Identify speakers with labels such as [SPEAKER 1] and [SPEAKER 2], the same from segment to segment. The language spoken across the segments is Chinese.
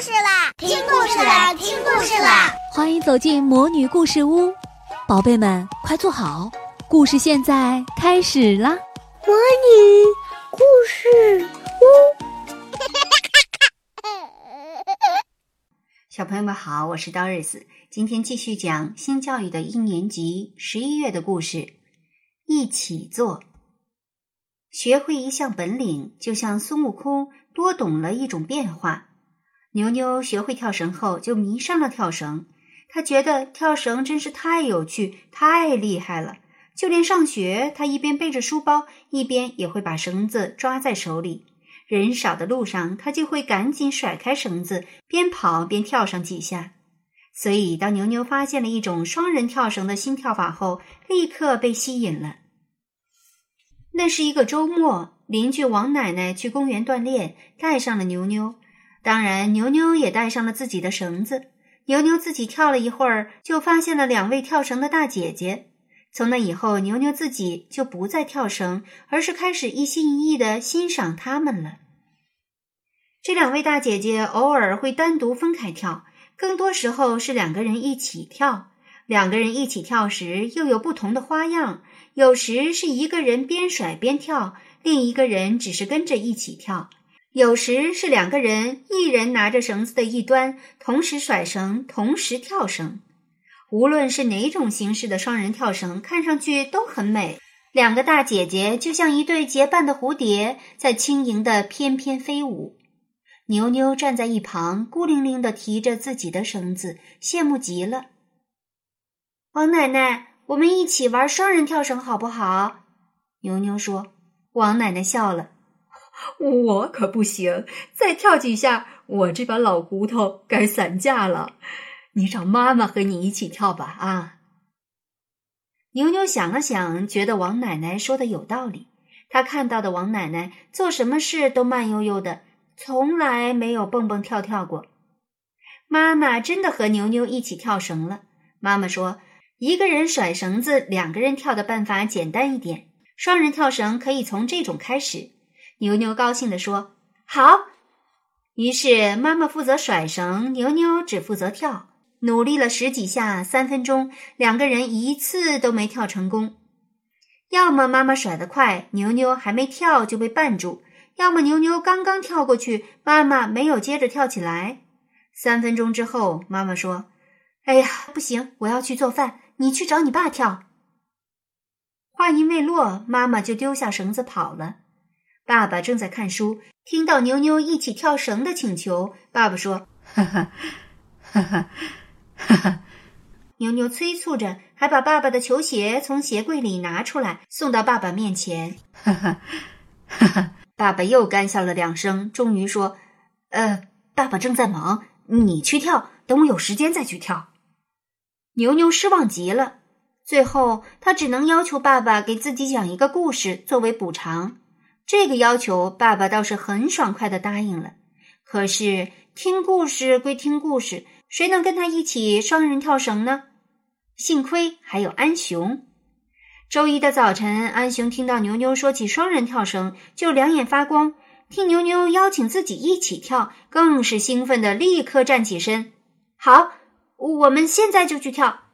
[SPEAKER 1] 事啦！听故事啦！听故事啦！
[SPEAKER 2] 欢迎走进魔女故事屋，宝贝们快坐好，故事现在开始啦！
[SPEAKER 3] 魔女故事屋，
[SPEAKER 4] 小朋友们好，我是 Doris，今天继续讲新教育的一年级十一月的故事，一起做。学会一项本领，就像孙悟空多懂了一种变化。牛牛学会跳绳后，就迷上了跳绳。他觉得跳绳真是太有趣、太厉害了。就连上学，他一边背着书包，一边也会把绳子抓在手里。人少的路上，他就会赶紧甩开绳子，边跑边跳上几下。所以，当牛牛发现了一种双人跳绳的新跳法后，立刻被吸引了。那是一个周末，邻居王奶奶去公园锻炼，带上了牛牛。当然，牛牛也带上了自己的绳子。牛牛自己跳了一会儿，就发现了两位跳绳的大姐姐。从那以后，牛牛自己就不再跳绳，而是开始一心一意的欣赏他们了。这两位大姐姐偶尔会单独分开跳，更多时候是两个人一起跳。两个人一起跳时，又有不同的花样。有时是一个人边甩边跳，另一个人只是跟着一起跳；有时是两个人，一人拿着绳子的一端，同时甩绳，同时跳绳。无论是哪种形式的双人跳绳，看上去都很美。两个大姐姐就像一对结伴的蝴蝶，在轻盈的翩翩飞舞。牛牛站在一旁，孤零零的提着自己的绳子，羡慕极了。王奶奶。我们一起玩双人跳绳好不好？牛牛说。王奶奶笑了。
[SPEAKER 5] 我可不行，再跳几下，我这把老骨头该散架了。你找妈妈和你一起跳吧。啊！
[SPEAKER 4] 牛牛想了想，觉得王奶奶说的有道理。他看到的王奶奶做什么事都慢悠悠的，从来没有蹦蹦跳跳过。妈妈真的和牛牛一起跳绳了。妈妈说。一个人甩绳子，两个人跳的办法简单一点。双人跳绳可以从这种开始。牛牛高兴地说：“好。”于是妈妈负责甩绳，牛牛只负责跳。努力了十几下，三分钟，两个人一次都没跳成功。要么妈妈甩得快，牛牛还没跳就被绊住；要么牛牛刚刚跳过去，妈妈没有接着跳起来。三分钟之后，妈妈说：“哎呀，不行，我要去做饭。”你去找你爸跳。话音未落，妈妈就丢下绳子跑了。爸爸正在看书，听到牛牛一起跳绳的请求，爸爸说：“哈哈，哈哈，哈哈。”牛牛催促着，还把爸爸的球鞋从鞋柜里拿出来，送到爸爸面前。哈哈，哈哈。爸爸又干笑了两声，终于说：“呃，爸爸正在忙，你去跳，等我有时间再去跳。”牛牛失望极了，最后他只能要求爸爸给自己讲一个故事作为补偿。这个要求，爸爸倒是很爽快的答应了。可是听故事归听故事，谁能跟他一起双人跳绳呢？幸亏还有安雄。周一的早晨，安雄听到牛牛说起双人跳绳，就两眼发光；听牛牛邀请自己一起跳，更是兴奋的立刻站起身。好。我们现在就去跳。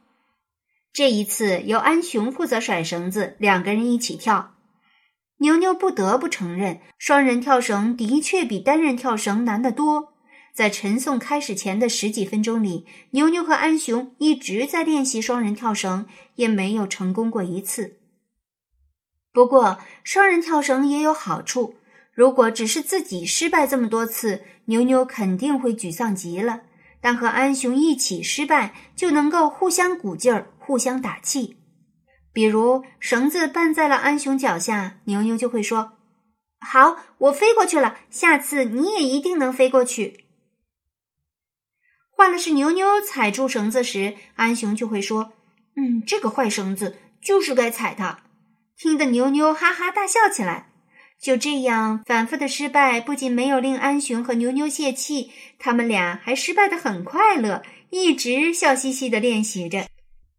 [SPEAKER 4] 这一次由安雄负责甩绳子，两个人一起跳。牛牛不得不承认，双人跳绳的确比单人跳绳难得多。在晨诵开始前的十几分钟里，牛牛和安雄一直在练习双人跳绳，也没有成功过一次。不过，双人跳绳也有好处。如果只是自己失败这么多次，牛牛肯定会沮丧极了。但和安雄一起失败，就能够互相鼓劲儿，互相打气。比如绳子绊在了安雄脚下，牛牛就会说：“好，我飞过去了，下次你也一定能飞过去。”换了是牛牛踩住绳子时，安雄就会说：“嗯，这个坏绳子就是该踩它。”听得牛牛哈哈大笑起来。就这样反复的失败，不仅没有令安雄和牛牛泄气，他们俩还失败的很快乐，一直笑嘻嘻的练习着。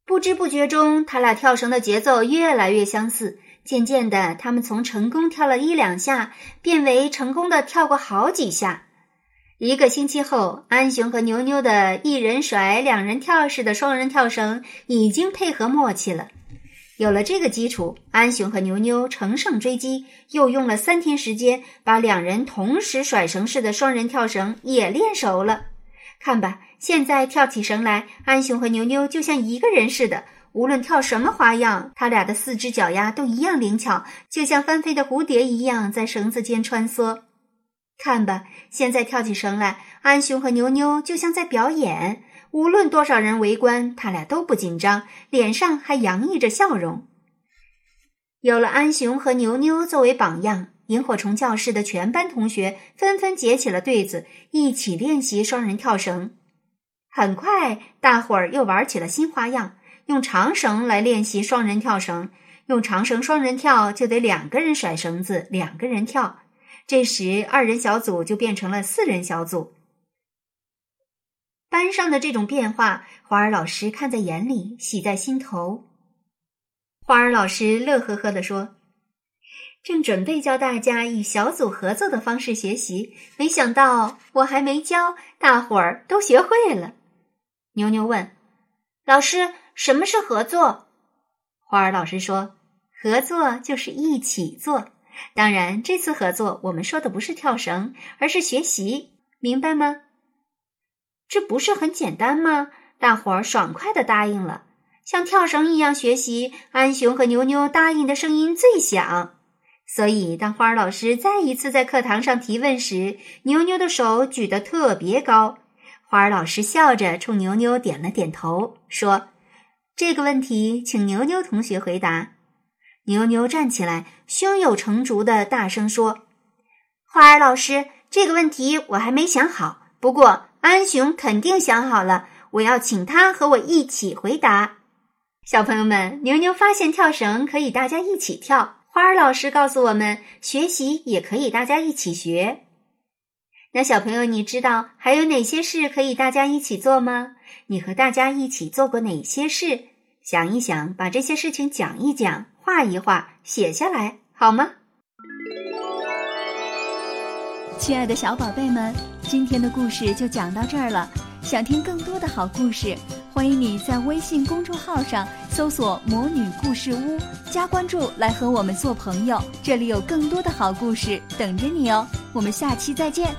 [SPEAKER 4] 不知不觉中，他俩跳绳的节奏越来越相似。渐渐的，他们从成功跳了一两下，变为成功的跳过好几下。一个星期后，安雄和牛牛的一人甩、两人跳式的双人跳绳已经配合默契了。有了这个基础，安雄和牛牛乘胜追击，又用了三天时间，把两人同时甩绳式的双人跳绳也练熟了。看吧，现在跳起绳来，安雄和牛牛就像一个人似的，无论跳什么花样，他俩的四只脚丫都一样灵巧，就像翻飞的蝴蝶一样在绳子间穿梭。看吧，现在跳起绳来，安雄和牛牛就像在表演。无论多少人围观，他俩都不紧张，脸上还洋溢着笑容。有了安雄和牛牛作为榜样，萤火虫教室的全班同学纷纷结起了对子，一起练习双人跳绳。很快，大伙儿又玩起了新花样，用长绳来练习双人跳绳。用长绳双人跳，就得两个人甩绳子，两个人跳。这时，二人小组就变成了四人小组。班上的这种变化，花儿老师看在眼里，喜在心头。花儿老师乐呵呵地说：“正准备教大家以小组合作的方式学习，没想到我还没教，大伙儿都学会了。”牛牛问：“老师，什么是合作？”花儿老师说：“合作就是一起做。”当然，这次合作我们说的不是跳绳，而是学习，明白吗？这不是很简单吗？大伙儿爽快的答应了。像跳绳一样学习，安雄和牛牛答应的声音最响。所以，当花儿老师再一次在课堂上提问时，牛牛的手举得特别高。花儿老师笑着冲牛牛点了点头，说：“这个问题，请牛牛同学回答。”牛牛站起来，胸有成竹的大声说：“花儿老师，这个问题我还没想好。不过安雄肯定想好了，我要请他和我一起回答。”小朋友们，牛牛发现跳绳可以大家一起跳，花儿老师告诉我们，学习也可以大家一起学。那小朋友，你知道还有哪些事可以大家一起做吗？你和大家一起做过哪些事？想一想，把这些事情讲一讲。画一画，写下来好吗？
[SPEAKER 2] 亲爱的小宝贝们，今天的故事就讲到这儿了。想听更多的好故事，欢迎你在微信公众号上搜索“魔女故事屋”，加关注来和我们做朋友。这里有更多的好故事等着你哦。我们下期再见。